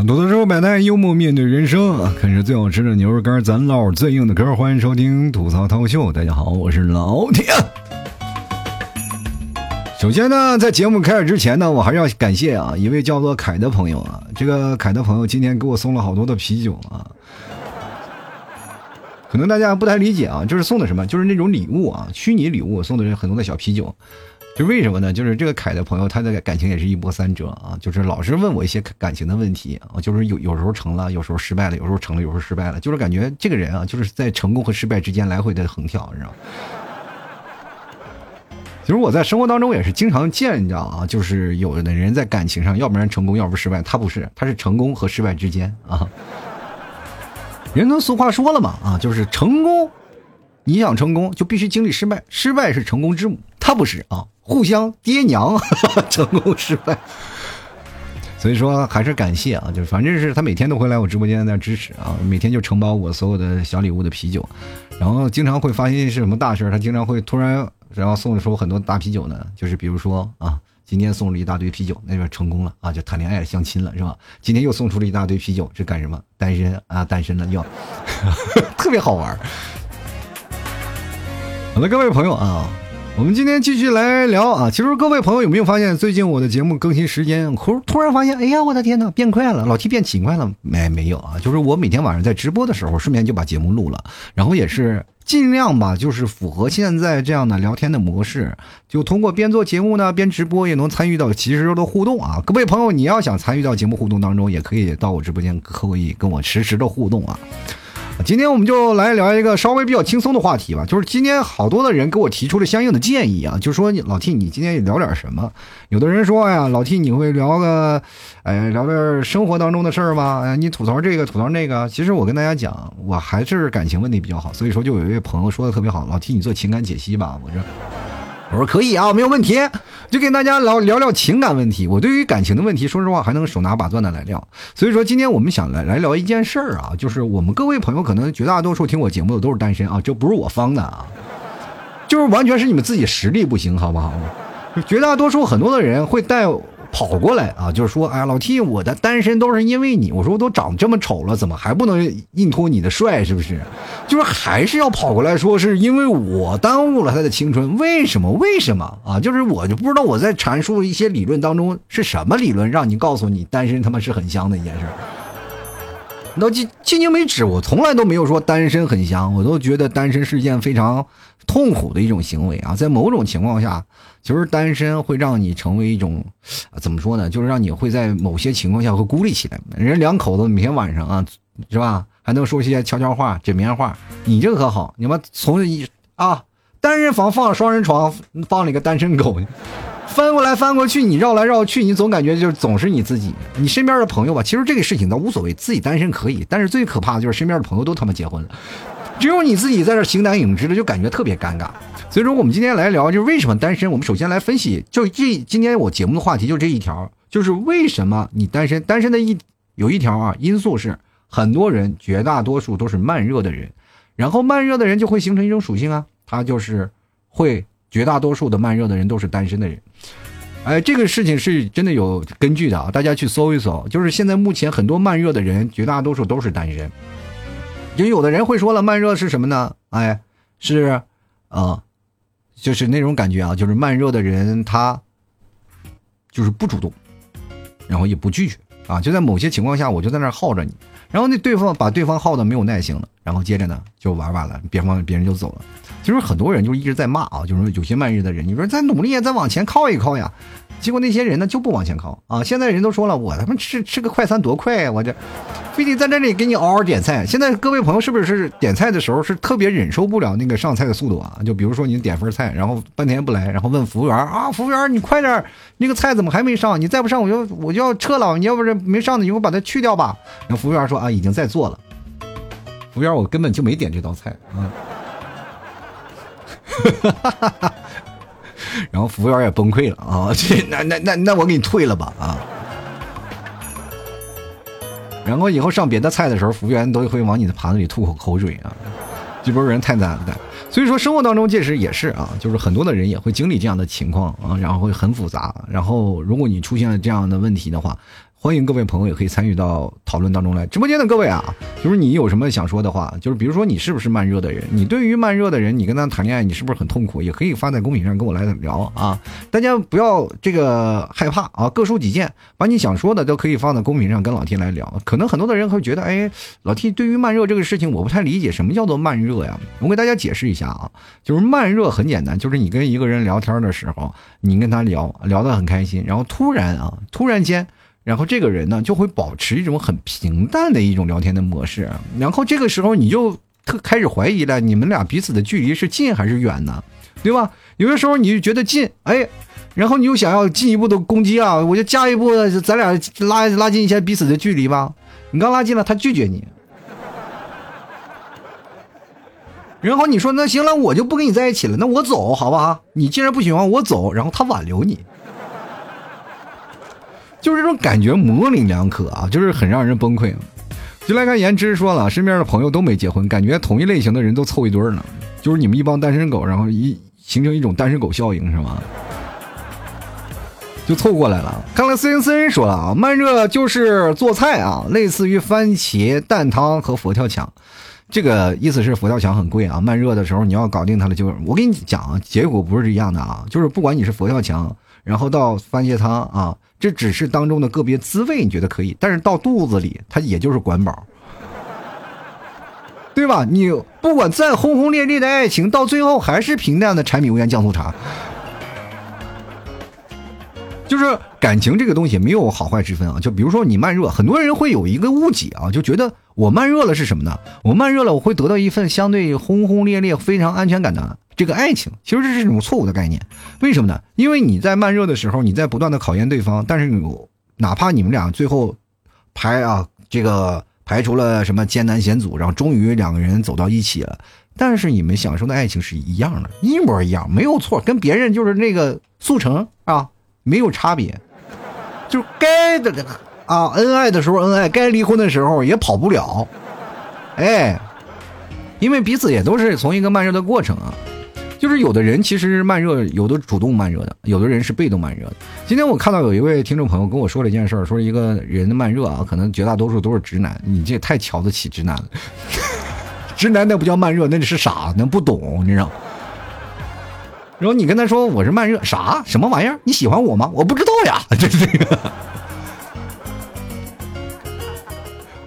很多的时候百态幽默面对人生，啃着最好吃的牛肉干，咱唠最硬的嗑。欢迎收听吐槽涛秀，大家好，我是老铁。首先呢，在节目开始之前呢，我还是要感谢啊一位叫做凯的朋友啊，这个凯的朋友今天给我送了好多的啤酒啊。可能大家不太理解啊，就是送的什么，就是那种礼物啊，虚拟礼物送的是很多的小啤酒。就为什么呢？就是这个凯的朋友，他的感情也是一波三折啊，就是老是问我一些感情的问题啊，就是有有时候成了，有时候失败了，有时候成了，有时候失败了，就是感觉这个人啊，就是在成功和失败之间来回的横跳，你知道吗？其 实我在生活当中也是经常见，你知道啊，就是有的人在感情上，要不然成功，要不失败，他不是，他是成功和失败之间啊。人都俗话说了嘛，啊，就是成功，你想成功就必须经历失败，失败是成功之母，他不是啊。互相爹娘，成功失败，所以说还是感谢啊，就是反正是他每天都会来我直播间那支持啊，每天就承包我所有的小礼物的啤酒，然后经常会发现是什么大事他经常会突然然后送出很多大啤酒呢，就是比如说啊，今天送了一大堆啤酒，那边成功了啊，就谈恋爱相亲了是吧？今天又送出了一大堆啤酒，是干什么？单身啊，单身了又，特别好玩。好了，各位朋友啊。我们今天继续来聊啊！其实各位朋友有没有发现，最近我的节目更新时间突突然发现，哎呀，我的天哪，变快了，老 T 变勤快了？没没有啊？就是我每天晚上在直播的时候，顺便就把节目录了，然后也是尽量吧，就是符合现在这样的聊天的模式，就通过边做节目呢，边直播也能参与到其实的互动啊！各位朋友，你要想参与到节目互动当中，也可以到我直播间可以跟我实时的互动啊！今天我们就来聊一个稍微比较轻松的话题吧，就是今天好多的人给我提出了相应的建议啊，就说老 T，你今天聊点什么？有的人说呀，老 T 你会聊个，哎，聊点生活当中的事儿吗？哎，你吐槽这个，吐槽那个。其实我跟大家讲，我还是感情问题比较好，所以说就有一位朋友说的特别好，老 T 你做情感解析吧，我说。我说可以啊，没有问题，就跟大家聊聊聊情感问题。我对于感情的问题，说实话还能手拿把攥的来聊。所以说今天我们想来来聊一件事儿啊，就是我们各位朋友可能绝大多数听我节目的都是单身啊，这不是我方的啊，就是完全是你们自己实力不行，好不好？绝大多数很多的人会带。跑过来啊，就是说，哎呀，老 T，我的单身都是因为你。我说我都长这么丑了，怎么还不能硬托你的帅？是不是？就是还是要跑过来说，是因为我耽误了他的青春。为什么？为什么啊？就是我就不知道我在阐述一些理论当中是什么理论，让你告诉你单身他妈是很香的一件事。那迄迄今为止，我从来都没有说单身很香，我都觉得单身是件非常痛苦的一种行为啊。在某种情况下。其实单身会让你成为一种，怎么说呢？就是让你会在某些情况下会孤立起来。人两口子每天晚上啊，是吧？还能说些悄悄话、枕边话。你这可好，你妈从一啊，单人房放双人床，放了一个单身狗，翻过来翻过去，你绕来绕去，你总感觉就是总是你自己。你身边的朋友吧，其实这个事情倒无所谓，自己单身可以。但是最可怕的就是身边的朋友都他妈结婚了。只有你自己在这形单影只的，就感觉特别尴尬。所以说，我们今天来聊，就是为什么单身。我们首先来分析，就这今天我节目的话题就这一条，就是为什么你单身？单身的一有一条啊因素是，很多人绝大多数都是慢热的人，然后慢热的人就会形成一种属性啊，他就是会绝大多数的慢热的人都是单身的人。哎，这个事情是真的有根据的啊，大家去搜一搜，就是现在目前很多慢热的人，绝大多数都是单身。就有的人会说了，慢热是什么呢？哎，是，啊，就是那种感觉啊，就是慢热的人他就是不主动，然后也不拒绝啊，就在某些情况下，我就在那耗着你，然后那对方把对方耗的没有耐心了，然后接着呢就玩完了，别方别人就走了。其实很多人就一直在骂啊，就是有些慢热的人，你说再努力，再往前靠一靠呀。结果那些人呢就不往前靠啊！现在人都说了，我他妈吃吃个快餐多快呀！我这，非得在这里给你嗷嗷点菜。现在各位朋友是不是点菜的时候是特别忍受不了那个上菜的速度啊？就比如说你点份菜，然后半天不来，然后问服务员啊，服务员你快点，那个菜怎么还没上？你再不上我就我就要撤了。你要不是没上的，你给我把它去掉吧。然后服务员说啊，已经在做了。服务员，我根本就没点这道菜啊。哈哈哈哈。然后服务员也崩溃了啊！这那那那那我给你退了吧啊！然后以后上别的菜的时候，服务员都会往你的盘子里吐口口水啊！这波人太难了。所以说生活当中确实也是啊，就是很多的人也会经历这样的情况啊，然后会很复杂。然后如果你出现了这样的问题的话，欢迎各位朋友也可以参与到讨论当中来。直播间的各位啊，就是你有什么想说的话，就是比如说你是不是慢热的人，你对于慢热的人，你跟他谈恋爱，你是不是很痛苦，也可以发在公屏上跟我来聊啊。大家不要这个害怕啊，各抒己见，把你想说的都可以放在公屏上跟老 T 来聊。可能很多的人会觉得，哎，老 T 对于慢热这个事情我不太理解，什么叫做慢热呀？我给大家解释一下啊，就是慢热很简单，就是你跟一个人聊天的时候，你跟他聊聊得很开心，然后突然啊，突然间。然后这个人呢，就会保持一种很平淡的一种聊天的模式。然后这个时候你就特开始怀疑了，你们俩彼此的距离是近还是远呢？对吧？有的时候你就觉得近，哎，然后你又想要进一步的攻击啊，我就加一步，咱俩拉拉近一下彼此的距离吧。你刚拉近了，他拒绝你。然后你说那行了，我就不跟你在一起了，那我走好不好？你既然不喜欢我走，然后他挽留你。就是这种感觉模棱两可啊，就是很让人崩溃。就来看颜值说了，身边的朋友都没结婚，感觉同一类型的人都凑一堆儿呢。就是你们一帮单身狗，然后一形成一种单身狗效应是吗？就凑过来了。看来斯恩斯恩说了啊，慢热就是做菜啊，类似于番茄蛋汤和佛跳墙。这个意思是佛跳墙很贵啊，慢热的时候你要搞定它了，就我跟你讲啊，结果不是一样的啊，就是不管你是佛跳墙，然后到番茄汤啊。这只是当中的个别滋味，你觉得可以，但是到肚子里，它也就是管饱，对吧？你不管再轰轰烈烈的爱情，到最后还是平淡的柴米油盐酱醋茶。就是感情这个东西没有好坏之分啊。就比如说你慢热，很多人会有一个误解啊，就觉得我慢热了是什么呢？我慢热了，我会得到一份相对轰轰烈烈、非常安全感的。这个爱情其实这是一种错误的概念，为什么呢？因为你在慢热的时候，你在不断的考验对方，但是哪怕你们俩最后排啊，这个排除了什么艰难险阻，然后终于两个人走到一起了，但是你们享受的爱情是一样的，一模一样，没有错，跟别人就是那个速成啊，没有差别，就该的啊，恩爱的时候恩爱，该离婚的时候也跑不了，哎，因为彼此也都是从一个慢热的过程啊。就是有的人其实慢热，有的主动慢热的，有的人是被动慢热的。今天我看到有一位听众朋友跟我说了一件事儿，说一个人的慢热啊，可能绝大多数都是直男。你这太瞧得起直男了，直男那不叫慢热，那是傻，那不懂，你知道。然后你跟他说我是慢热，啥什么玩意儿？你喜欢我吗？我不知道呀，这 这个。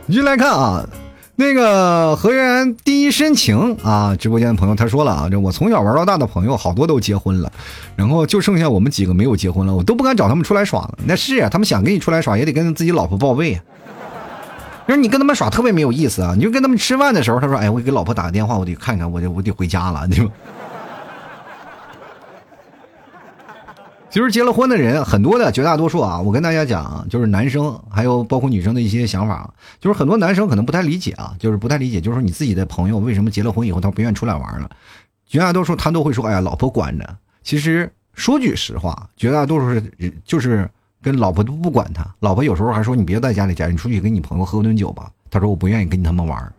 你就来看啊。那个河源第一深情啊，直播间的朋友他说了啊，这我从小玩到大的朋友好多都结婚了，然后就剩下我们几个没有结婚了，我都不敢找他们出来耍了。那是啊，他们想跟你出来耍，也得跟自己老婆报备啊。说你跟他们耍特别没有意思啊，你就跟他们吃饭的时候，他说，哎，我给老婆打个电话，我得看看，我得我得回家了，对吧？其实结了婚的人很多的，绝大多数啊，我跟大家讲，就是男生还有包括女生的一些想法，就是很多男生可能不太理解啊，就是不太理解，就是说你自己的朋友为什么结了婚以后他不愿意出来玩了？绝大多数他都会说，哎呀，老婆管着。其实说句实话，绝大多数是就是跟老婆都不管他，老婆有时候还说你别在家里宅，你出去跟你朋友喝顿酒吧。他说我不愿意跟他们玩，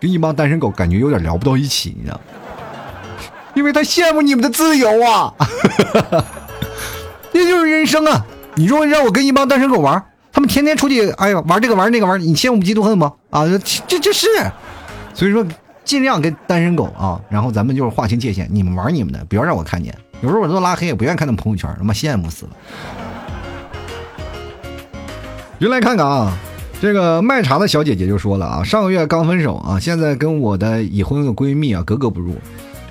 跟一帮单身狗感觉有点聊不到一起，你知道。因为他羡慕你们的自由啊，这就是人生啊！你说让我跟一帮单身狗玩，他们天天出去，哎呀，玩这个玩那个玩，你羡慕嫉妒恨吗？啊，这这这是，所以说尽量跟单身狗啊，然后咱们就是划清界限，你们玩你们的，不要让我看见。有时候我都拉黑，也不愿意看他们朋友圈，他妈羡慕死了。原来看看啊，这个卖茶的小姐姐就说了啊，上个月刚分手啊，现在跟我的已婚的闺蜜啊格格不入。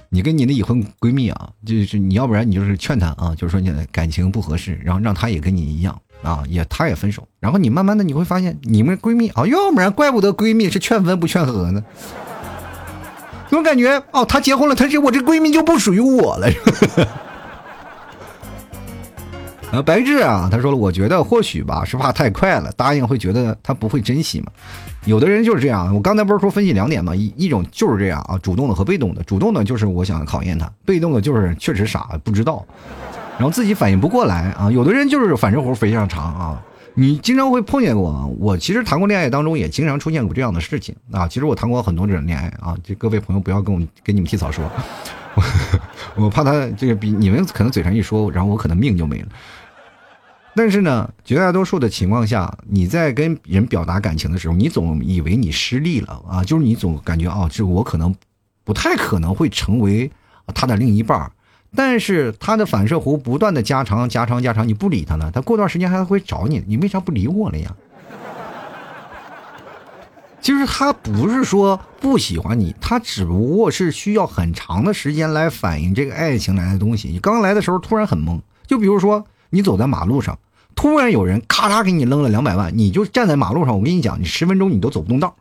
你跟你的已婚闺蜜啊，就是你要不然你就是劝她啊，就是说你感情不合适，然后让她也跟你一样啊，也她也分手，然后你慢慢的你会发现，你们闺蜜啊，要不然怪不得闺蜜是劝分不劝和呢，总感觉哦，她结婚了，她这我这闺蜜就不属于我了。啊，白志啊，他说了，我觉得或许吧，是怕太快了，答应会觉得他不会珍惜嘛。有的人就是这样，我刚才不是说分析两点嘛，一一种就是这样啊，主动的和被动的，主动的就是我想考验他，被动的就是确实傻不知道，然后自己反应不过来啊。有的人就是反射弧非常长啊，你经常会碰见过，我其实谈过恋爱当中也经常出现过这样的事情啊。其实我谈过很多这种恋爱啊，就各位朋友不要跟我跟你们替草说，我怕他这个比你们可能嘴上一说，然后我可能命就没了。但是呢，绝大多数的情况下，你在跟人表达感情的时候，你总以为你失利了啊，就是你总感觉啊，这我可能不太可能会成为他的另一半但是他的反射弧不断的加长、加长、加长，你不理他了，他过段时间还会找你，你为啥不理我了呀？其实他不是说不喜欢你，他只不过是需要很长的时间来反映这个爱情来的东西。你刚来的时候突然很懵，就比如说你走在马路上，突然有人咔嚓给你扔了两百万，你就站在马路上，我跟你讲，你十分钟你都走不动道。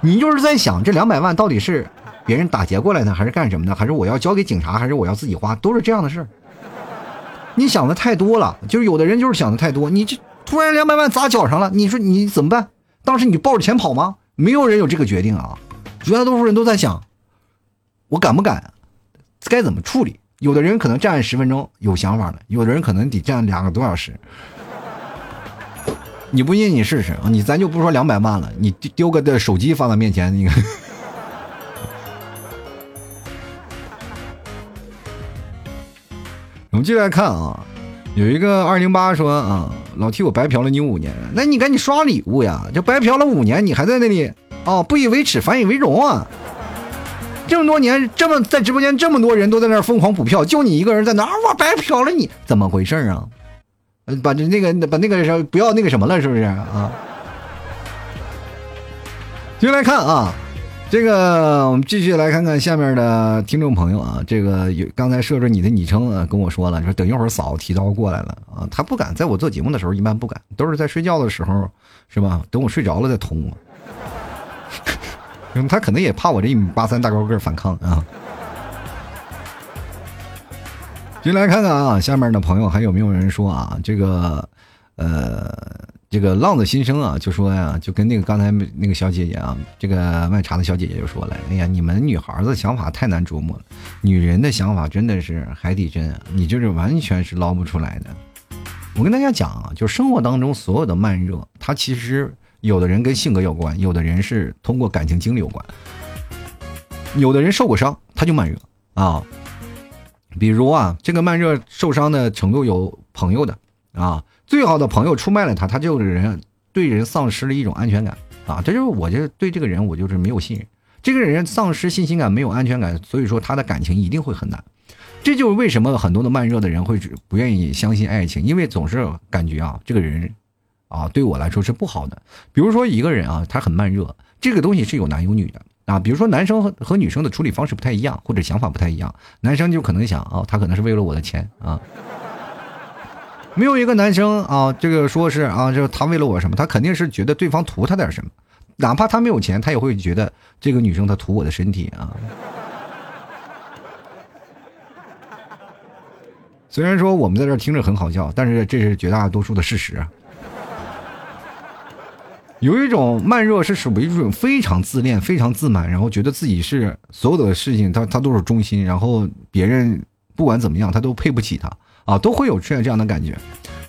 你就是在想这两百万到底是别人打劫过来的，还是干什么的，还是我要交给警察，还是我要自己花，都是这样的事你想的太多了，就是有的人就是想的太多，你这突然两百万砸脚上了，你说你怎么办？当时你抱着钱跑吗？没有人有这个决定啊，绝大多数人都在想，我敢不敢，该怎么处理？有的人可能站十分钟有想法了，有的人可能得站两个多小时。你不信你试试啊！你咱就不说两百万了，你丢个的手机放在面前，你看。我们继续来看啊。有一个二零八说啊，老替我白嫖了你五年，那你赶紧刷礼物呀！这白嫖了五年，你还在那里啊，不以为耻反以为荣啊！这么多年，这么在直播间这么多人都在那疯狂补票，就你一个人在那啊，我白嫖了你，怎么回事啊？把这那个把那个什不要那个什么了，是不是啊？继续来看啊。这个我们继续来看看下面的听众朋友啊，这个有刚才设置你的昵称啊，跟我说了，说等一会儿嫂子提刀过来了啊，他不敢在我做节目的时候一般不敢，都是在睡觉的时候是吧？等我睡着了再捅我，他可能也怕我这一米八三大高个反抗啊。进来看看啊，下面的朋友还有没有人说啊？这个呃。这个浪子心声啊，就说呀，就跟那个刚才那个小姐姐啊，这个卖茶的小姐姐就说了，哎呀，你们女孩子想法太难琢磨了，女人的想法真的是海底针，你就是完全是捞不出来的。我跟大家讲啊，就生活当中所有的慢热，它其实有的人跟性格有关，有的人是通过感情经历有关，有的人受过伤他就慢热啊，比如啊，这个慢热受伤的程度有朋友的啊。最好的朋友出卖了他，他这个人对人丧失了一种安全感啊！这就是我就对这个人我就是没有信任，这个人丧失信心感，没有安全感，所以说他的感情一定会很难。这就是为什么很多的慢热的人会不愿意相信爱情，因为总是感觉啊，这个人啊对我来说是不好的。比如说一个人啊，他很慢热，这个东西是有男有女的啊。比如说男生和和女生的处理方式不太一样，或者想法不太一样，男生就可能想啊，他可能是为了我的钱啊。没有一个男生啊，这个说是啊，就他为了我什么，他肯定是觉得对方图他点什么，哪怕他没有钱，他也会觉得这个女生她图我的身体啊。虽然说我们在这听着很好笑，但是这是绝大多数的事实。有一种慢热是属于一种非常自恋、非常自满，然后觉得自己是所有的事情他他都是中心，然后别人不管怎么样他都配不起他。啊，都会有出现这样的感觉，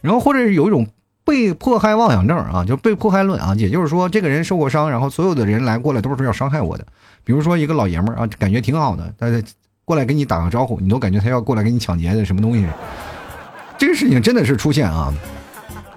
然后或者是有一种被迫害妄想症啊，就被迫害论啊，也就是说，这个人受过伤，然后所有的人来过来都是要伤害我的。比如说一个老爷们儿啊，感觉挺好的，他过来跟你打个招呼，你都感觉他要过来给你抢劫的什么东西。这个事情真的是出现啊。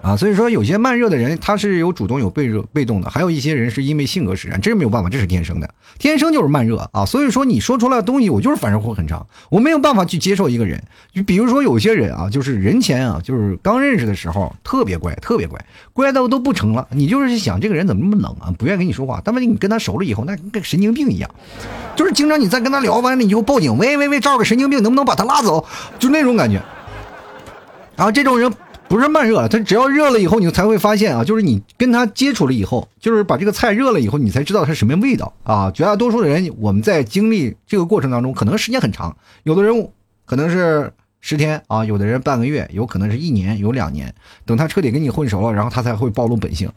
啊，所以说有些慢热的人，他是有主动有被热被动的，还有一些人是因为性格使然，这是没有办法，这是天生的，天生就是慢热啊。所以说你说出来的东西，我就是反射弧很长，我没有办法去接受一个人。就比如说有些人啊，就是人前啊，就是刚认识的时候特别乖，特别乖，乖到都不成了。你就是想这个人怎么那么冷啊，不愿意跟你说话。但问题你跟他熟了以后，那跟神经病一样，就是经常你在跟他聊完了以后报警，喂喂喂，照个神经病，能不能把他拉走？就那种感觉。然后这种人。不是慢热，它只要热了以后，你才会发现啊，就是你跟它接触了以后，就是把这个菜热了以后，你才知道它什么味道啊。绝大多数的人，我们在经历这个过程当中，可能时间很长，有的人可能是十天啊，有的人半个月，有可能是一年，有两年，等他彻底跟你混熟了，然后他才会暴露本性。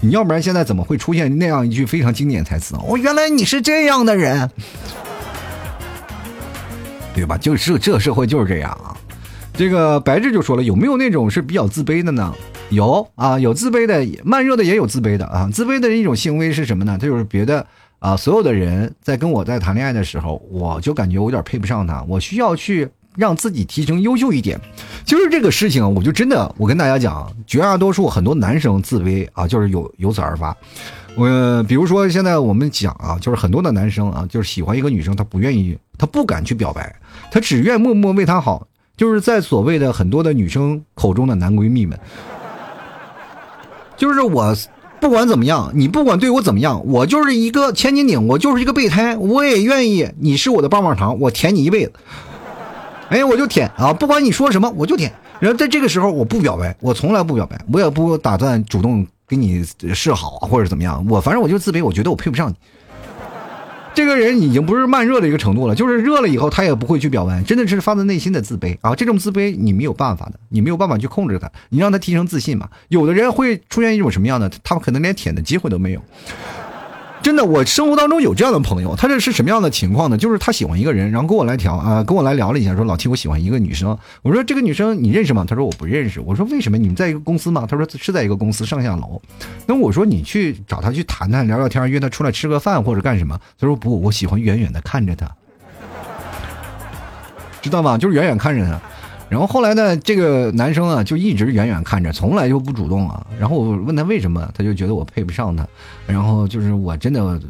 你要不然现在怎么会出现那样一句非常经典台词？哦，原来你是这样的人，对吧？就是这社会就是这样啊。这个白志就说了，有没有那种是比较自卑的呢？有啊，有自卑的，慢热的也有自卑的啊。自卑的一种行为是什么呢？他就是别的啊，所有的人在跟我在谈恋爱的时候，我就感觉我有点配不上他，我需要去让自己提升优秀一点。就是这个事情，我就真的，我跟大家讲，绝大多数很多男生自卑啊，就是有由此而发。我比如说现在我们讲啊，就是很多的男生啊，就是喜欢一个女生，他不愿意，他不敢去表白，他只愿默默为她好。就是在所谓的很多的女生口中的男闺蜜们，就是我不管怎么样，你不管对我怎么样，我就是一个千斤顶，我就是一个备胎，我也愿意你是我的棒棒糖，我舔你一辈子。哎，我就舔啊，不管你说什么，我就舔。然后在这个时候，我不表白，我从来不表白，我也不打算主动跟你示好或者怎么样，我反正我就自卑，我觉得我配不上你。这个人已经不是慢热的一个程度了，就是热了以后他也不会去表白，真的是发自内心的自卑啊！这种自卑你没有办法的，你没有办法去控制他，你让他提升自信嘛。有的人会出现一种什么样的，他们可能连舔的机会都没有。真的，我生活当中有这样的朋友，他这是什么样的情况呢？就是他喜欢一个人，然后跟我来调啊，跟我来聊了一下，说老七我喜欢一个女生。我说这个女生你认识吗？他说我不认识。我说为什么？你们在一个公司吗？他说是在一个公司上下楼。那我说你去找他去谈谈聊聊天，约他出来吃个饭或者干什么？他说不，我喜欢远远的看着他，知道吗？就是远远看着他。然后后来呢，这个男生啊就一直远远看着，从来就不主动啊。然后我问他为什么，他就觉得我配不上他。然后就是我真的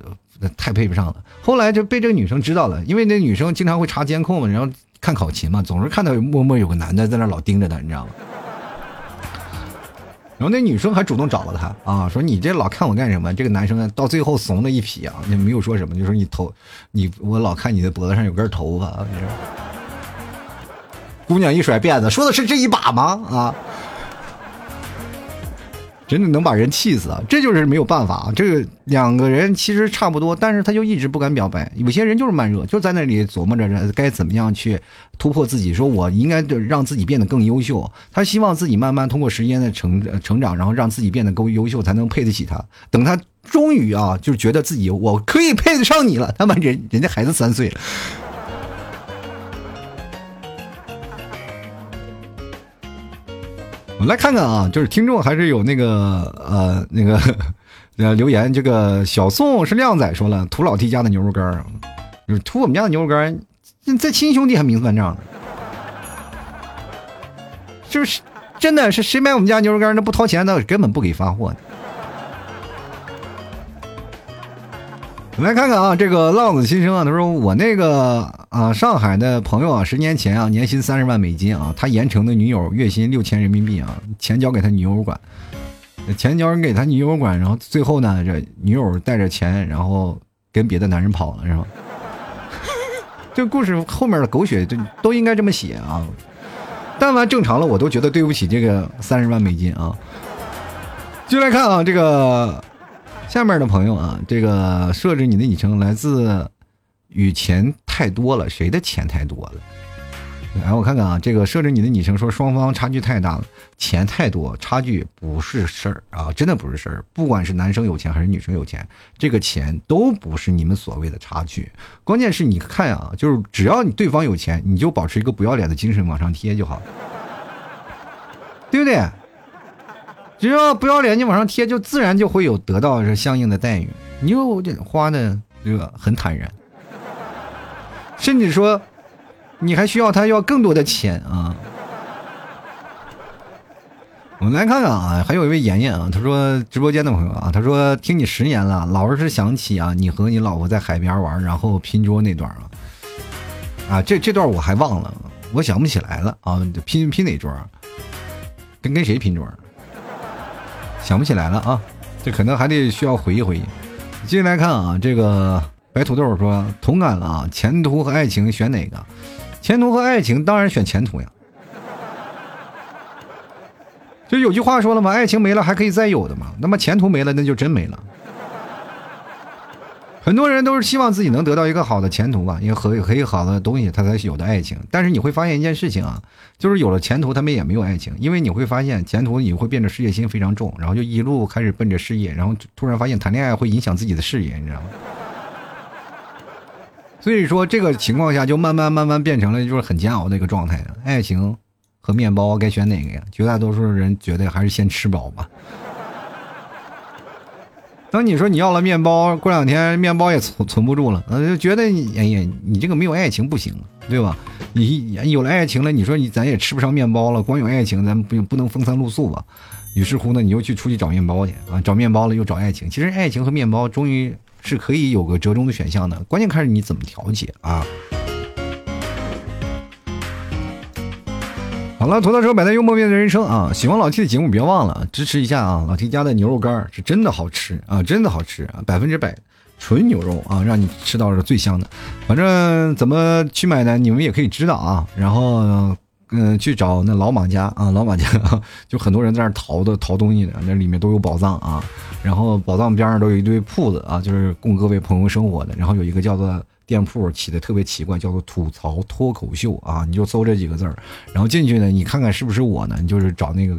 太配不上了。后来就被这个女生知道了，因为那女生经常会查监控，然后看考勤嘛，总是看到默默有个男的在那老盯着他，你知道吗？然后那女生还主动找了他啊，说你这老看我干什么？这个男生呢，到最后怂的一批啊，也没有说什么，就说你头，你我老看你的脖子上有根头发啊。姑娘一甩辫子，说的是这一把吗？啊，真的能把人气死啊！这就是没有办法啊，这个两个人其实差不多，但是他就一直不敢表白。有些人就是慢热，就在那里琢磨着该怎么样去突破自己，说我应该让自己变得更优秀。他希望自己慢慢通过时间的成成长，然后让自己变得更优秀，才能配得起他。等他终于啊，就觉得自己我可以配得上你了，他妈人人家孩子三岁了。我们来看看啊，就是听众还是有那个呃那个呃留言，这个小宋是靓仔说了，图老 T 家的牛肉干就是图我们家的牛肉干儿这亲兄弟还明算账呢，就是真的是谁买我们家牛肉干那不掏钱，那根本不给发货的。我们来看看啊，这个浪子心声啊，他说我那个啊上海的朋友啊，十年前啊年薪三十万美金啊，他盐城的女友月薪六千人民币啊，钱交给他女友管，钱交给他女友管，然后最后呢，这女友带着钱，然后跟别的男人跑了，是吧？这故事后面的狗血就都应该这么写啊，但凡正常了，我都觉得对不起这个三十万美金啊。继续来看啊，这个。下面的朋友啊，这个设置你的昵称来自与钱太多了，谁的钱太多了？来，我看看啊，这个设置你的昵称说双方差距太大了，钱太多，差距不是事儿啊，真的不是事儿。不管是男生有钱还是女生有钱，这个钱都不是你们所谓的差距。关键是你看啊，就是只要你对方有钱，你就保持一个不要脸的精神往上贴就好了，对不对？只要不要脸，你往上贴，就自然就会有得到这相应的待遇。你又花的这个很坦然，甚至说你还需要他要更多的钱啊。我们来看看啊，还有一位妍妍啊，他说直播间的朋友啊，他说听你十年了，老是想起啊，你和你老婆在海边玩，然后拼桌那段啊，啊，这这段我还忘了，我想不起来了啊，拼拼哪桌？跟跟谁拼桌？想不起来了啊，这可能还得需要回忆回忆。接下来看啊，这个白土豆说同感了啊，前途和爱情选哪个？前途和爱情当然选前途呀。就有句话说了嘛，爱情没了还可以再有的嘛，那么前途没了那就真没了。很多人都是希望自己能得到一个好的前途吧，因为可以可以好的东西，他才有的爱情。但是你会发现一件事情啊，就是有了前途，他们也没有爱情，因为你会发现前途你会变得事业心非常重，然后就一路开始奔着事业，然后突然发现谈恋爱会影响自己的事业，你知道吗？所以说这个情况下就慢慢慢慢变成了就是很煎熬的一个状态爱情和面包该选哪个呀？绝大多数人觉得还是先吃饱吧。等你说你要了面包，过两天面包也存存不住了，呃，就觉得你哎呀，你这个没有爱情不行，对吧？你有了爱情了，你说你咱也吃不上面包了，光有爱情咱不不能风餐露宿吧？于是乎呢，你又去出去找面包去啊，找面包了又找爱情。其实爱情和面包终于是可以有个折中的选项的，关键看是你怎么调节啊。好了，吐槽车摆在幽默面对人生啊！喜欢老 T 的节目，别忘了支持一下啊！老 T 家的牛肉干是真的好吃啊，真的好吃啊，百分之百纯牛肉啊，让你吃到是最香的。反正怎么去买呢？你们也可以知道啊。然后嗯，去找那老马家啊，老马家 就很多人在那淘的淘东西的，那里面都有宝藏啊。然后宝藏边上都有一堆铺子啊，就是供各位朋友生活的。然后有一个叫做。店铺起的特别奇怪，叫做“吐槽脱口秀”啊，你就搜这几个字儿，然后进去呢，你看看是不是我呢？你就是找那个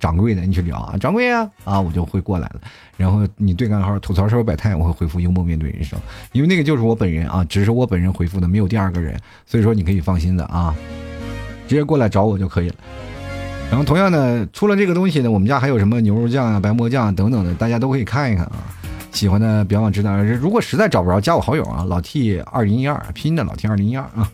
掌柜的，你去聊啊，掌柜啊，啊，我就会过来了。然后你对暗号“吐槽社会百态”，我会回复“幽默面对人生”，因为那个就是我本人啊，只是我本人回复的，没有第二个人，所以说你可以放心的啊，直接过来找我就可以了。然后同样的，除了这个东西呢，我们家还有什么牛肉酱啊、白馍酱啊等等的，大家都可以看一看啊。喜欢的别忘知道，如果实在找不着，加我好友啊，老 T 二零一二，拼音的老 T 二零一二啊。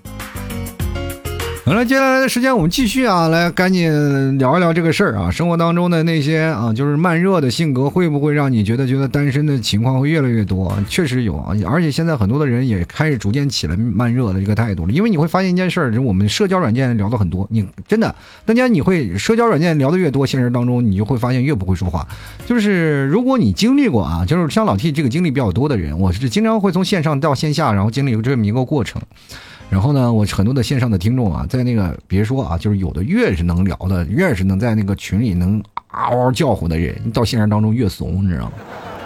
好了，接下来的时间我们继续啊，来赶紧聊一聊这个事儿啊。生活当中的那些啊，就是慢热的性格，会不会让你觉得觉得单身的情况会越来越多？确实有啊，而且现在很多的人也开始逐渐起了慢热的这个态度了。因为你会发现一件事儿，就我们社交软件聊的很多，你真的，大家你会社交软件聊的越多，现实当中你就会发现越不会说话。就是如果你经历过啊，就是像老 T 这个经历比较多的人，我是经常会从线上到线下，然后经历这么一个过程。然后呢，我很多的线上的听众啊，在那个别说啊，就是有的越是能聊的，越是能在那个群里能嗷嗷叫呼的人，到现实当中越怂，你知道吗？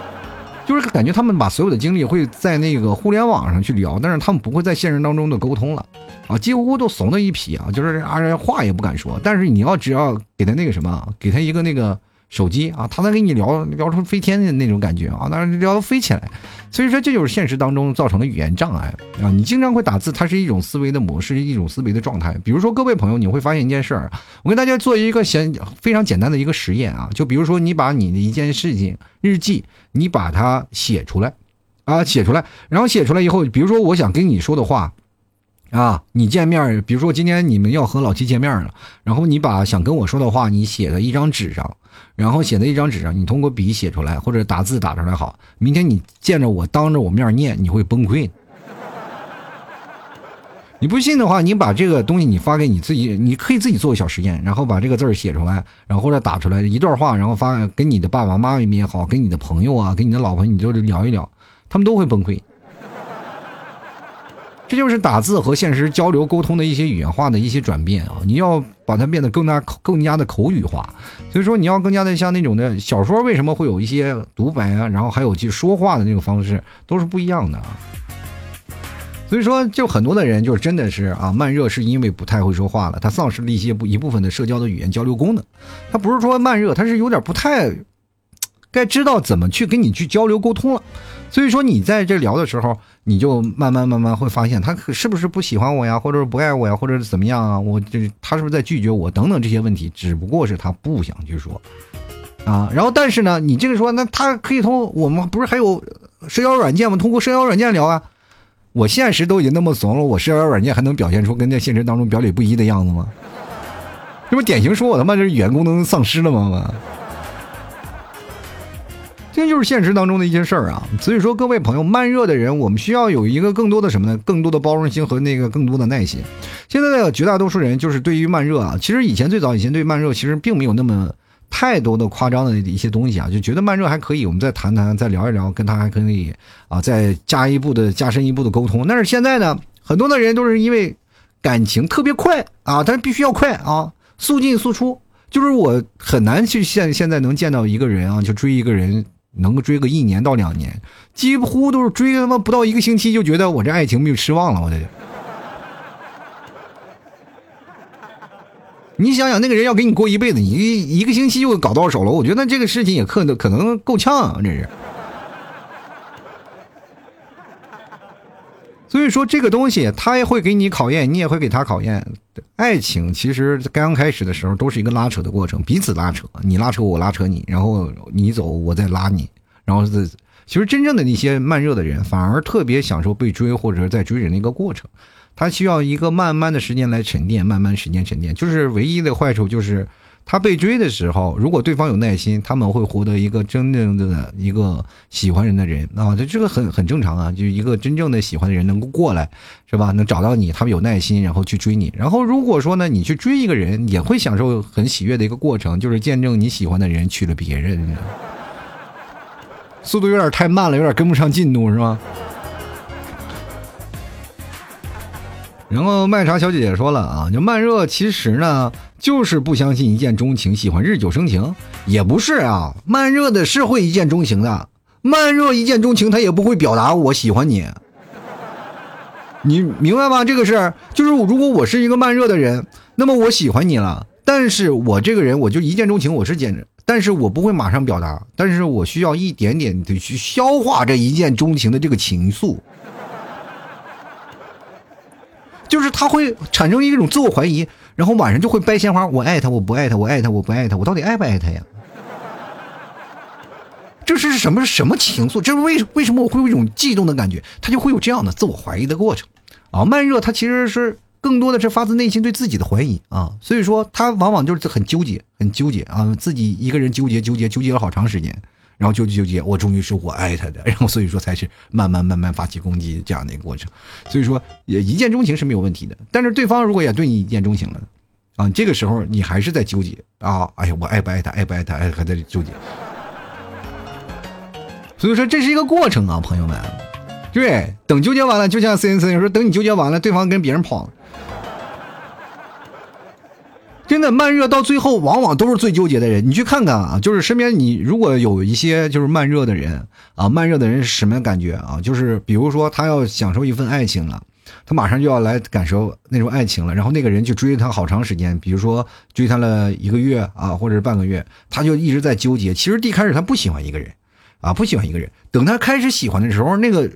就是感觉他们把所有的精力会在那个互联网上去聊，但是他们不会在现实当中的沟通了，啊，几乎都怂的一批啊，就是啊话也不敢说。但是你要只要给他那个什么，给他一个那个。手机啊，他能跟你聊聊出飞天的那种感觉啊，那聊到飞起来。所以说，这就是现实当中造成的语言障碍啊。你经常会打字，它是一种思维的模式，一种思维的状态。比如说，各位朋友，你会发现一件事儿，我跟大家做一个简非常简单的一个实验啊。就比如说，你把你的一件事情日记，你把它写出来啊，写出来，然后写出来以后，比如说我想跟你说的话。啊，你见面，比如说今天你们要和老七见面了，然后你把想跟我说的话，你写在一张纸上，然后写在一张纸上，你通过笔写出来或者打字打出来好。明天你见着我当着我面念，你会崩溃。你不信的话，你把这个东西你发给你自己，你可以自己做个小实验，然后把这个字写出来，然后或者打出来一段话，然后发给你的爸爸妈妈也好，给你的朋友啊，给你的老婆，你就聊一聊，他们都会崩溃。这就是打字和现实交流沟通的一些语言化的一些转变啊！你要把它变得更加更加的口语化，所以说你要更加的像那种的小说，为什么会有一些独白啊？然后还有去说话的那种方式，都是不一样的啊！所以说，就很多的人就是真的是啊，慢热是因为不太会说话了，他丧失了一些不一部分的社交的语言交流功能。他不是说慢热，他是有点不太该知道怎么去跟你去交流沟通了。所以说你在这聊的时候。你就慢慢慢慢会发现他是不是不喜欢我呀，或者是不爱我呀，或者是怎么样啊？我这他是不是在拒绝我等等这些问题，只不过是他不想去说啊。然后但是呢，你这个说那他可以通我们不是还有社交软件吗？通过社交软件聊啊。我现实都已经那么怂了，我社交软件还能表现出跟在现实当中表里不一的样子吗？这不典型说我他妈这语言功能丧失了吗？这就是现实当中的一些事儿啊，所以说各位朋友，慢热的人，我们需要有一个更多的什么呢？更多的包容心和那个更多的耐心。现在的绝大多数人就是对于慢热啊，其实以前最早以前对慢热其实并没有那么太多的夸张的一些东西啊，就觉得慢热还可以，我们再谈谈，再聊一聊，跟他还可以啊，再加一步的加深一步的沟通。但是现在呢，很多的人都是因为感情特别快啊，但是必须要快啊，速进速出，就是我很难去现现在能见到一个人啊，就追一个人。能够追个一年到两年，几乎都是追他妈不到一个星期就觉得我这爱情没有失望了。我这，你想想那个人要给你过一辈子，你一个星期就搞到手了，我觉得这个事情也可能可能够呛啊，这是。所以说这个东西，他也会给你考验，你也会给他考验。爱情其实刚开始的时候都是一个拉扯的过程，彼此拉扯，你拉扯我，拉扯你，然后你走，我再拉你，然后是其实真正的那些慢热的人，反而特别享受被追或者在追人的一个过程。他需要一个慢慢的时间来沉淀，慢慢时间沉淀。就是唯一的坏处就是。他被追的时候，如果对方有耐心，他们会获得一个真正的一个喜欢人的人啊，这这个很很正常啊，就一个真正的喜欢的人能够过来，是吧？能找到你，他们有耐心，然后去追你。然后如果说呢，你去追一个人，也会享受很喜悦的一个过程，就是见证你喜欢的人娶了别人，速度有点太慢了，有点跟不上进度，是吧？然后麦茶小姐姐说了啊，就慢热其实呢。就是不相信一见钟情，喜欢日久生情，也不是啊。慢热的是会一见钟情的，慢热一见钟情，他也不会表达我喜欢你，你明白吗？这个事儿就是，如果我是一个慢热的人，那么我喜欢你了，但是我这个人我就一见钟情，我是简，但是我不会马上表达，但是我需要一点点的去消化这一见钟情的这个情愫，就是他会产生一种自我怀疑。然后晚上就会掰鲜花，我爱他，我不爱他，我爱他，我不爱他，我到底爱不爱他呀？这是什么什么情愫？这是为为什么我会有一种悸动的感觉？他就会有这样的自我怀疑的过程啊。慢热，他其实是更多的是发自内心对自己的怀疑啊，所以说他往往就是很纠结，很纠结啊，自己一个人纠结纠结纠结了好长时间。然后纠结纠结，我终于是我爱他的，然后所以说才是慢慢慢慢发起攻击这样的一个过程，所以说也一见钟情是没有问题的，但是对方如果也对你一见钟情了，啊，这个时候你还是在纠结啊，哎呀，我爱不爱他，爱不爱他，还在纠结，所以说这是一个过程啊，朋友们，对，等纠结完了，就像 C N C 说，等你纠结完了，对方跟别人跑了。真的慢热到最后，往往都是最纠结的人。你去看看啊，就是身边你如果有一些就是慢热的人啊，慢热的人是什么感觉啊？就是比如说他要享受一份爱情了，他马上就要来感受那种爱情了，然后那个人去追他好长时间，比如说追他了一个月啊，或者是半个月，他就一直在纠结。其实一开始他不喜欢一个人，啊，不喜欢一个人。等他开始喜欢的时候，那个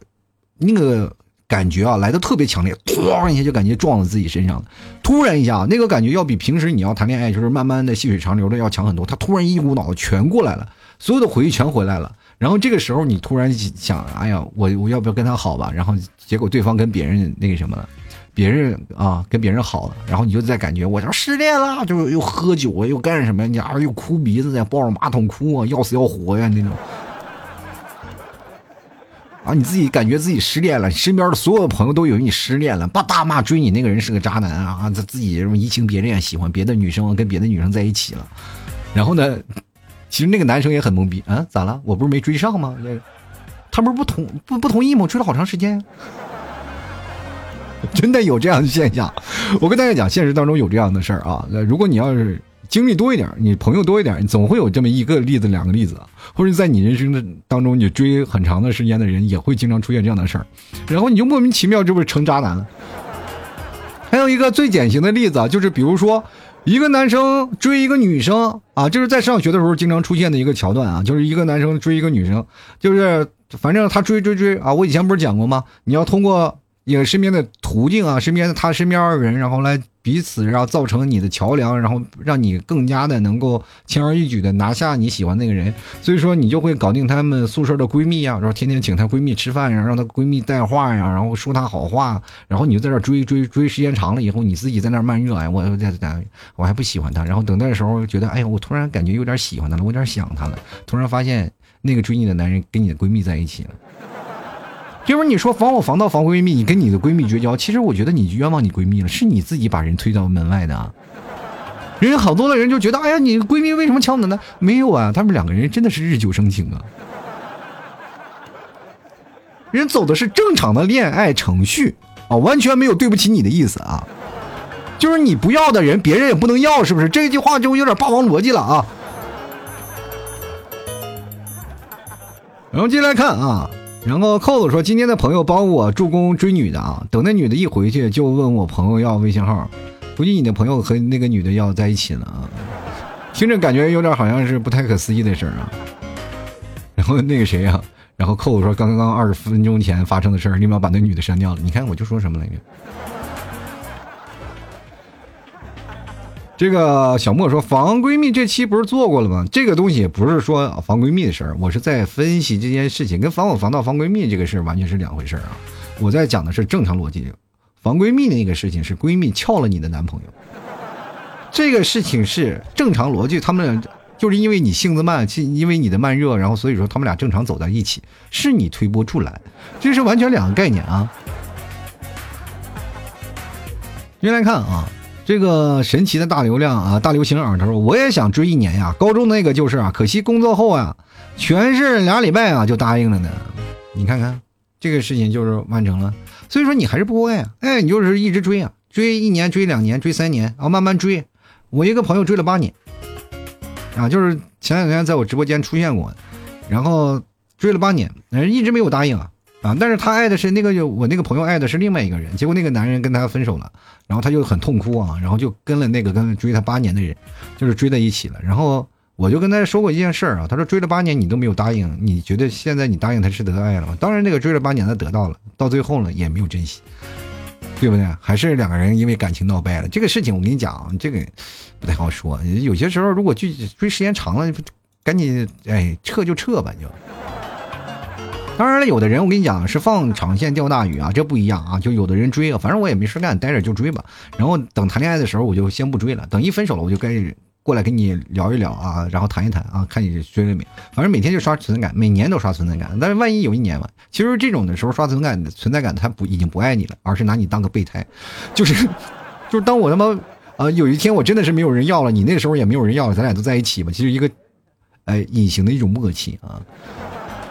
那个。感觉啊，来的特别强烈，咣一下就感觉撞到自己身上了。突然一下，那个感觉要比平时你要谈恋爱就是慢慢的细水长流的要强很多。他突然一股脑全过来了，所有的回忆全回来了。然后这个时候你突然想，哎呀，我我要不要跟他好吧？然后结果对方跟别人那个什么了，别人啊跟别人好了，然后你就在感觉我要失恋了，就又喝酒啊，又干什么？你啊又哭鼻子呀，抱着马桶哭啊，要死要活呀那种。啊，你自己感觉自己失恋了，身边的所有的朋友都以为你失恋了，把大骂追你那个人是个渣男啊！他自己什么移情别恋，喜欢别的女生，跟别的女生在一起了。然后呢，其实那个男生也很懵逼啊，咋了？我不是没追上吗？他不是不同不不同意吗？追了好长时间，真的有这样的现象。我跟大家讲，现实当中有这样的事儿啊。那如果你要是。经历多一点，你朋友多一点，你总会有这么一个例子、两个例子，或者在你人生的当中，你追很长的时间的人，也会经常出现这样的事儿，然后你就莫名其妙，这不是成渣男了？还有一个最典型的例子啊，就是比如说一个男生追一个女生啊，就是在上学的时候经常出现的一个桥段啊，就是一个男生追一个女生，就是反正他追追追啊，我以前不是讲过吗？你要通过。你身边的途径啊，身边他身边的人，然后来彼此，然后造成你的桥梁，然后让你更加的能够轻而易举的拿下你喜欢那个人。所以说，你就会搞定他们宿舍的闺蜜呀，然后天天请她闺蜜吃饭呀，让她闺蜜带话呀，然后说她好话，然后你就在那追追追，时间长了以后，你自己在那慢热哎，我在在，我还不喜欢他，然后等待的时候觉得，哎呀，我突然感觉有点喜欢他了，我有点想他了，突然发现那个追你的男人跟你的闺蜜在一起了。就是你说防我防盗防闺蜜，你跟你的闺蜜绝交，其实我觉得你冤枉你闺蜜了，是你自己把人推到门外的啊。人好多的人就觉得，哎呀，你闺蜜为什么抢我呢？没有啊，他们两个人真的是日久生情啊。人走的是正常的恋爱程序啊，完全没有对不起你的意思啊。就是你不要的人，别人也不能要，是不是？这句话就有点霸王逻辑了啊。然后接下来看啊。然后扣子说：“今天的朋友帮我助攻追女的啊，等那女的一回去就问我朋友要微信号，估计你的朋友和那个女的要在一起了啊，听着感觉有点好像是不太可思议的事儿啊。”然后那个谁呀？然后扣子说：“刚刚二十分钟前发生的事儿，立马把那女的删掉了。你看我就说什么来着？”这个小莫说防闺蜜这期不是做过了吗？这个东西不是说防闺蜜的事儿，我是在分析这件事情，跟防我防盗防闺蜜这个事儿完全是两回事儿啊！我在讲的是正常逻辑，防闺蜜的那个事情是闺蜜撬了你的男朋友，这个事情是正常逻辑，他们俩就是因为你性子慢，因为你的慢热，然后所以说他们俩正常走在一起，是你推波助澜，这是完全两个概念啊。原来看啊，这个神奇的大流量啊，大流行啊，他说我也想追一年呀，高中那个就是啊，可惜工作后啊，全是俩礼拜啊就答应了呢，你看看这个事情就是完成了，所以说你还是不够爱啊，哎，你就是一直追啊，追一年，追两年，追三年啊，慢慢追，我一个朋友追了八年。啊，就是前两天在我直播间出现过，然后追了八年，人一直没有答应啊。啊！但是他爱的是那个我那个朋友爱的是另外一个人，结果那个男人跟他分手了，然后他就很痛哭啊，然后就跟了那个跟追他八年的人，就是追在一起了。然后我就跟他说过一件事儿啊，他说追了八年你都没有答应，你觉得现在你答应他是得到爱了吗？当然那个追了八年的得到了，到最后呢也没有珍惜。对不对？还是两个人因为感情闹掰了。这个事情我跟你讲，这个不太好说。有些时候如果追追时间长了，赶紧哎撤就撤吧就。当然了，有的人我跟你讲是放长线钓大鱼啊，这不一样啊。就有的人追啊，反正我也没事干，待着就追吧。然后等谈恋爱的时候，我就先不追了。等一分手了，我就该。过来跟你聊一聊啊，然后谈一谈啊，看你追了没？反正每天就刷存在感，每年都刷存在感。但是万一有一年嘛，其实这种的时候刷存在感，存在感他不已经不爱你了，而是拿你当个备胎，就是，就是当我他妈啊有一天我真的是没有人要了，你那个时候也没有人要了，咱俩都在一起嘛，其实一个，哎，隐形的一种默契啊。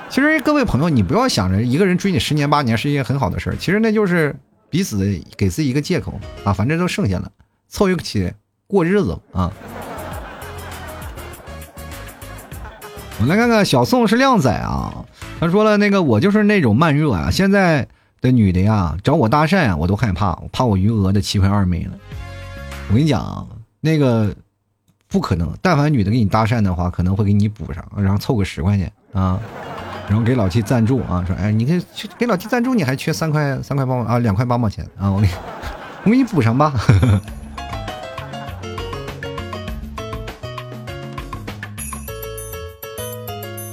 其实各位朋友，你不要想着一个人追你十年八年是一件很好的事儿，其实那就是彼此给自己一个借口啊，反正都剩下了，凑一起过日子啊。我来看看小宋是靓仔啊，他说了那个我就是那种慢热啊，现在的女的呀找我搭讪啊，我都害怕，我怕我余额的七块二没了。我跟你讲啊，那个不可能，但凡女的给你搭讪的话，可能会给你补上，然后凑个十块钱啊，然后给老七赞助啊，说哎，你给给老七赞助，你还缺三块三块八毛啊，两块八毛钱啊，我给你我给你补上吧。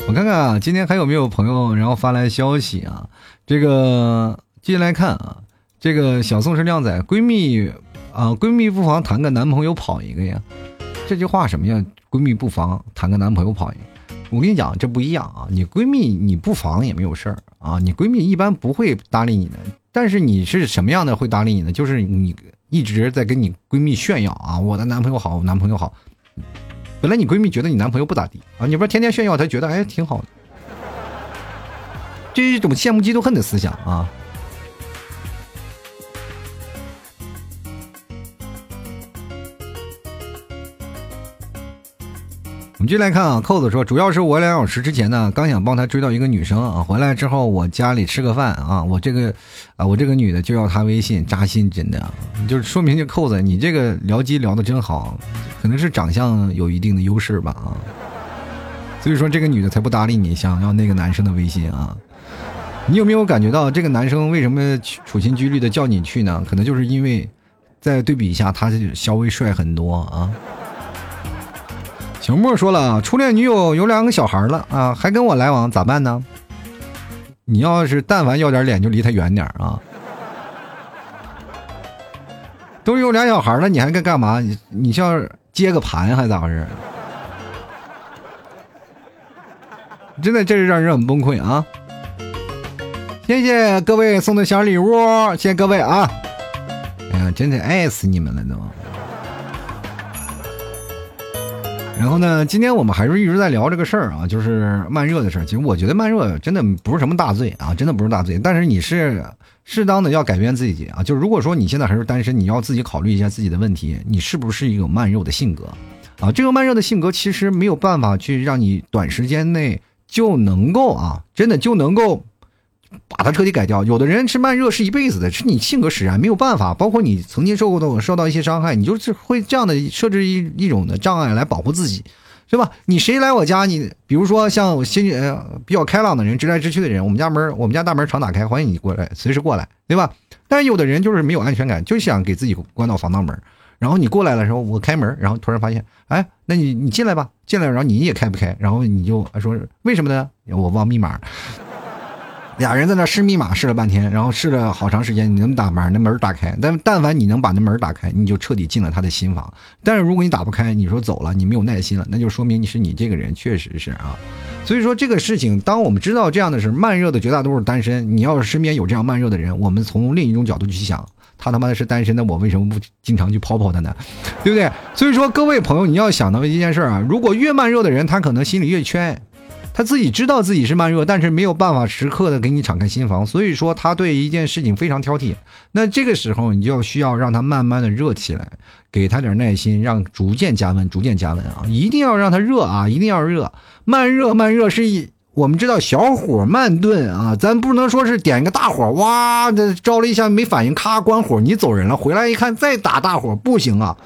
我看看啊，今天还有没有朋友然后发来消息啊？这个接下来看啊，这个小宋是靓仔，闺蜜啊，闺蜜不妨谈个男朋友跑一个呀。这句话什么呀？闺蜜不妨谈个男朋友跑一个。我跟你讲，这不一样啊！你闺蜜你不防也没有事儿啊，你闺蜜一般不会搭理你的。但是你是什么样的会搭理你呢？就是你一直在跟你闺蜜炫耀啊，我的男朋友好，我男朋友好。本来你闺蜜觉得你男朋友不咋地啊，你不是天天炫耀，她觉得哎挺好的，这是一种羡慕嫉妒恨的思想啊。们继续来看啊，扣子说，主要是我两小时之前呢，刚想帮他追到一个女生啊，回来之后我家里吃个饭啊，我这个啊，我这个女的就要他微信，扎心真的，就是说明这扣子，你这个聊机聊的真好，可能是长相有一定的优势吧啊，所以说这个女的才不搭理你，想要那个男生的微信啊，你有没有感觉到这个男生为什么处心积虑的叫你去呢？可能就是因为在对比一下，他稍微帅很多啊。小莫说了啊，初恋女友有两个小孩了啊，还跟我来往，咋办呢？你要是但凡要点脸，就离他远点啊！都有俩小孩了，你还该干嘛？你你像接个盘还咋回事？真的，这是让人很崩溃啊！谢谢各位送的小礼物，谢谢各位啊！哎呀，真的爱死你们了都。然后呢，今天我们还是一直在聊这个事儿啊，就是慢热的事儿。其实我觉得慢热真的不是什么大罪啊，真的不是大罪。但是你是适当的要改变自己啊，就是如果说你现在还是单身，你要自己考虑一下自己的问题，你是不是一种慢热的性格啊？这个慢热的性格其实没有办法去让你短时间内就能够啊，真的就能够。把它彻底改掉。有的人是慢热是一辈子的，是你性格使然，没有办法。包括你曾经受过的受到一些伤害，你就是会这样的设置一一种的障碍来保护自己，是吧？你谁来我家，你比如说像我心呃比较开朗的人，直来直去的人，我们家门我们家大门常打开，欢迎你过来，随时过来，对吧？但有的人就是没有安全感，就想给自己关到防盗门，然后你过来的时候，我开门，然后突然发现，哎，那你你进来吧，进来，然后你也开不开，然后你就说为什么呢？我忘密码。俩人在那试密码试了半天，然后试了好长时间，你能打把那门打开？但但凡你能把那门打开，你就彻底进了他的心房。但是如果你打不开，你说走了，你没有耐心了，那就说明你是你这个人确实是啊。所以说这个事情，当我们知道这样的事，慢热的绝大多数单身，你要是身边有这样慢热的人，我们从另一种角度去想，他他妈的是单身的，我为什么不经常去泡泡他呢？对不对？所以说各位朋友，你要想到一件事啊，如果越慢热的人，他可能心里越缺爱。他自己知道自己是慢热，但是没有办法时刻的给你敞开心房，所以说他对一件事情非常挑剔。那这个时候，你就要需要让他慢慢的热起来，给他点耐心，让逐渐加温，逐渐加温啊！一定要让他热啊，一定要热。慢热慢热是一，我们知道小火慢炖啊，咱不能说是点一个大火，哇，这着了一下没反应，咔关火，你走人了，回来一看再打大火不行啊。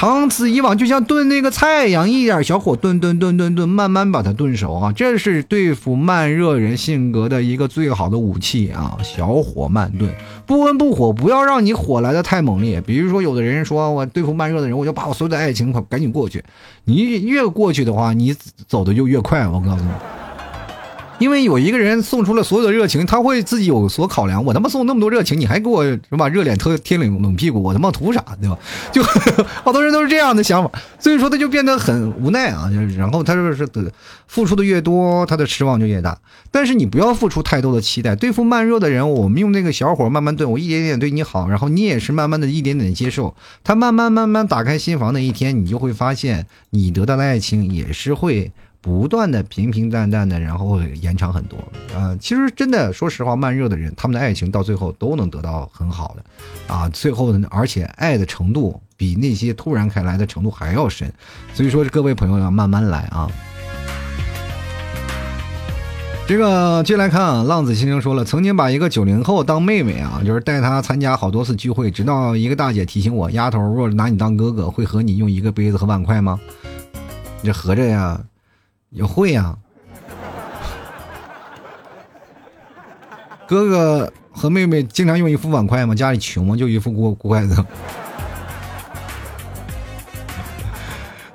长此以往，就像炖那个菜一样，一点小火炖炖炖炖炖，慢慢把它炖熟啊！这是对付慢热人性格的一个最好的武器啊！小火慢炖，不温不火，不要让你火来的太猛烈。比如说，有的人说我对付慢热的人，我就把我所有的爱情快赶紧过去。你越过去的话，你走的就越快。我告诉你。因为有一个人送出了所有的热情，他会自己有所考量。我他妈送那么多热情，你还给我是吧？热脸贴贴冷冷屁股，我他妈图啥？对吧？就好多人都是这样的想法，所以说他就变得很无奈啊。就然后他就是的付出的越多，他的失望就越大。但是你不要付出太多的期待。对付慢热的人，我们用那个小火慢慢炖，我一点点对你好，然后你也是慢慢的一点点接受。他慢慢慢慢打开心房那一天，你就会发现，你得到的爱情也是会。不断的平平淡淡的，然后延长很多。呃，其实真的，说实话，慢热的人，他们的爱情到最后都能得到很好的，啊，最后呢，而且爱的程度比那些突然开来的程度还要深。所以说，各位朋友要慢慢来啊。这个接来看啊，浪子先生说了，曾经把一个九零后当妹妹啊，就是带她参加好多次聚会，直到一个大姐提醒我，丫头，若拿你当哥哥，会和你用一个杯子和碗筷吗？这合着呀。也会呀，哥哥和妹妹经常用一副碗筷吗？家里穷吗？就一副锅锅筷子。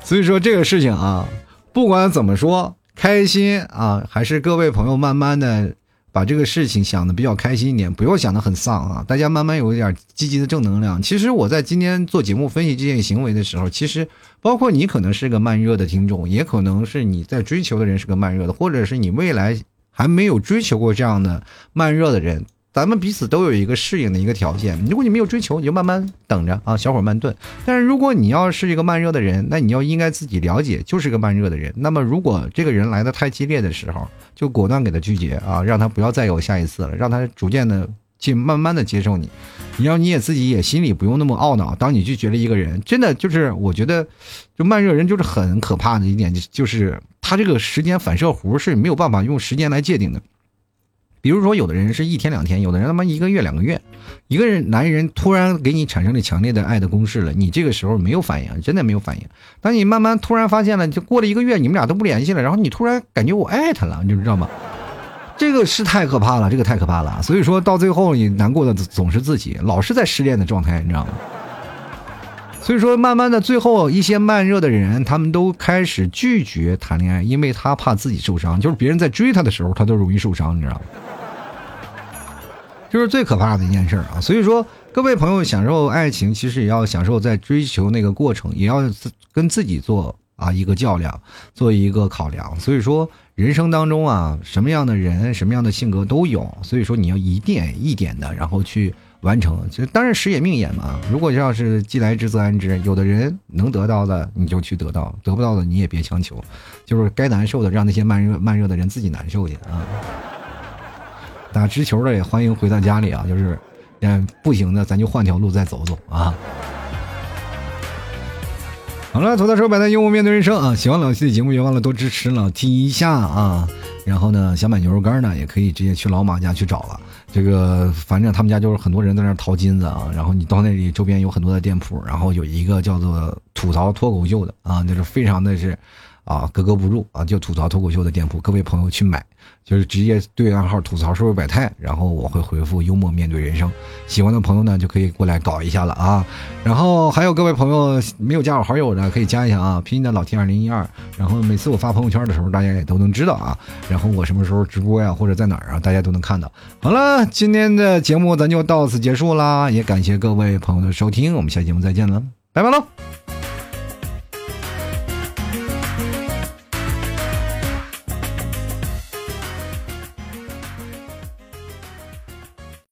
所以说这个事情啊，不管怎么说，开心啊，还是各位朋友慢慢的。把这个事情想的比较开心一点，不要想的很丧啊！大家慢慢有一点积极的正能量。其实我在今天做节目分析这件行为的时候，其实包括你可能是个慢热的听众，也可能是你在追求的人是个慢热的，或者是你未来还没有追求过这样的慢热的人。咱们彼此都有一个适应的一个条件。如果你没有追求，你就慢慢等着啊，小火慢炖。但是如果你要是一个慢热的人，那你要应该自己了解，就是个慢热的人。那么如果这个人来的太激烈的时候，就果断给他拒绝啊，让他不要再有下一次了，让他逐渐的去慢慢的接受你。你要你也自己也心里不用那么懊恼。当你拒绝了一个人，真的就是我觉得，就慢热人就是很可怕的一点，就是他这个时间反射弧是没有办法用时间来界定的。比如说，有的人是一天两天，有的人他妈一个月两个月。一个人男人突然给你产生了强烈的爱的攻势了，你这个时候没有反应，真的没有反应。当你慢慢突然发现了，就过了一个月，你们俩都不联系了，然后你突然感觉我爱他了，你知道吗？这个是太可怕了，这个太可怕了。所以说到最后，你难过的总是自己，老是在失恋的状态，你知道吗？所以说，慢慢的，最后一些慢热的人，他们都开始拒绝谈恋爱，因为他怕自己受伤，就是别人在追他的时候，他都容易受伤，你知道吗？就是最可怕的一件事啊！所以说，各位朋友，享受爱情，其实也要享受在追求那个过程，也要跟自己做啊一个较量，做一个考量。所以说，人生当中啊，什么样的人，什么样的性格都有。所以说，你要一点一点的，然后去完成。就当然时也命也嘛。如果要是既来之则安之，有的人能得到的，你就去得到；得不到的，你也别强求。就是该难受的，让那些慢热慢热的人自己难受去啊。打直球的也欢迎回到家里啊，就是，嗯，不行的咱就换条路再走走啊。好了，吐槽手摆在幽默面对人生啊！喜欢老 T 的节目，别忘了多支持老 T 一下啊！然后呢，想买牛肉干呢，也可以直接去老马家去找了。这个反正他们家就是很多人在那淘金子啊。然后你到那里周边有很多的店铺，然后有一个叫做吐槽脱口秀的啊，就是非常的是。啊，格格不入啊，就吐槽脱口秀的店铺，各位朋友去买，就是直接对暗号吐槽社会百态，然后我会回复幽默面对人生。喜欢的朋友呢，就可以过来搞一下了啊。然后还有各位朋友没有加我好友的，可以加一下啊，拼音的老 T 二零一二。然后每次我发朋友圈的时候，大家也都能知道啊。然后我什么时候直播呀，或者在哪儿啊，大家都能看到。好了，今天的节目咱就到此结束啦，也感谢各位朋友的收听，我们下节目再见了，拜拜喽。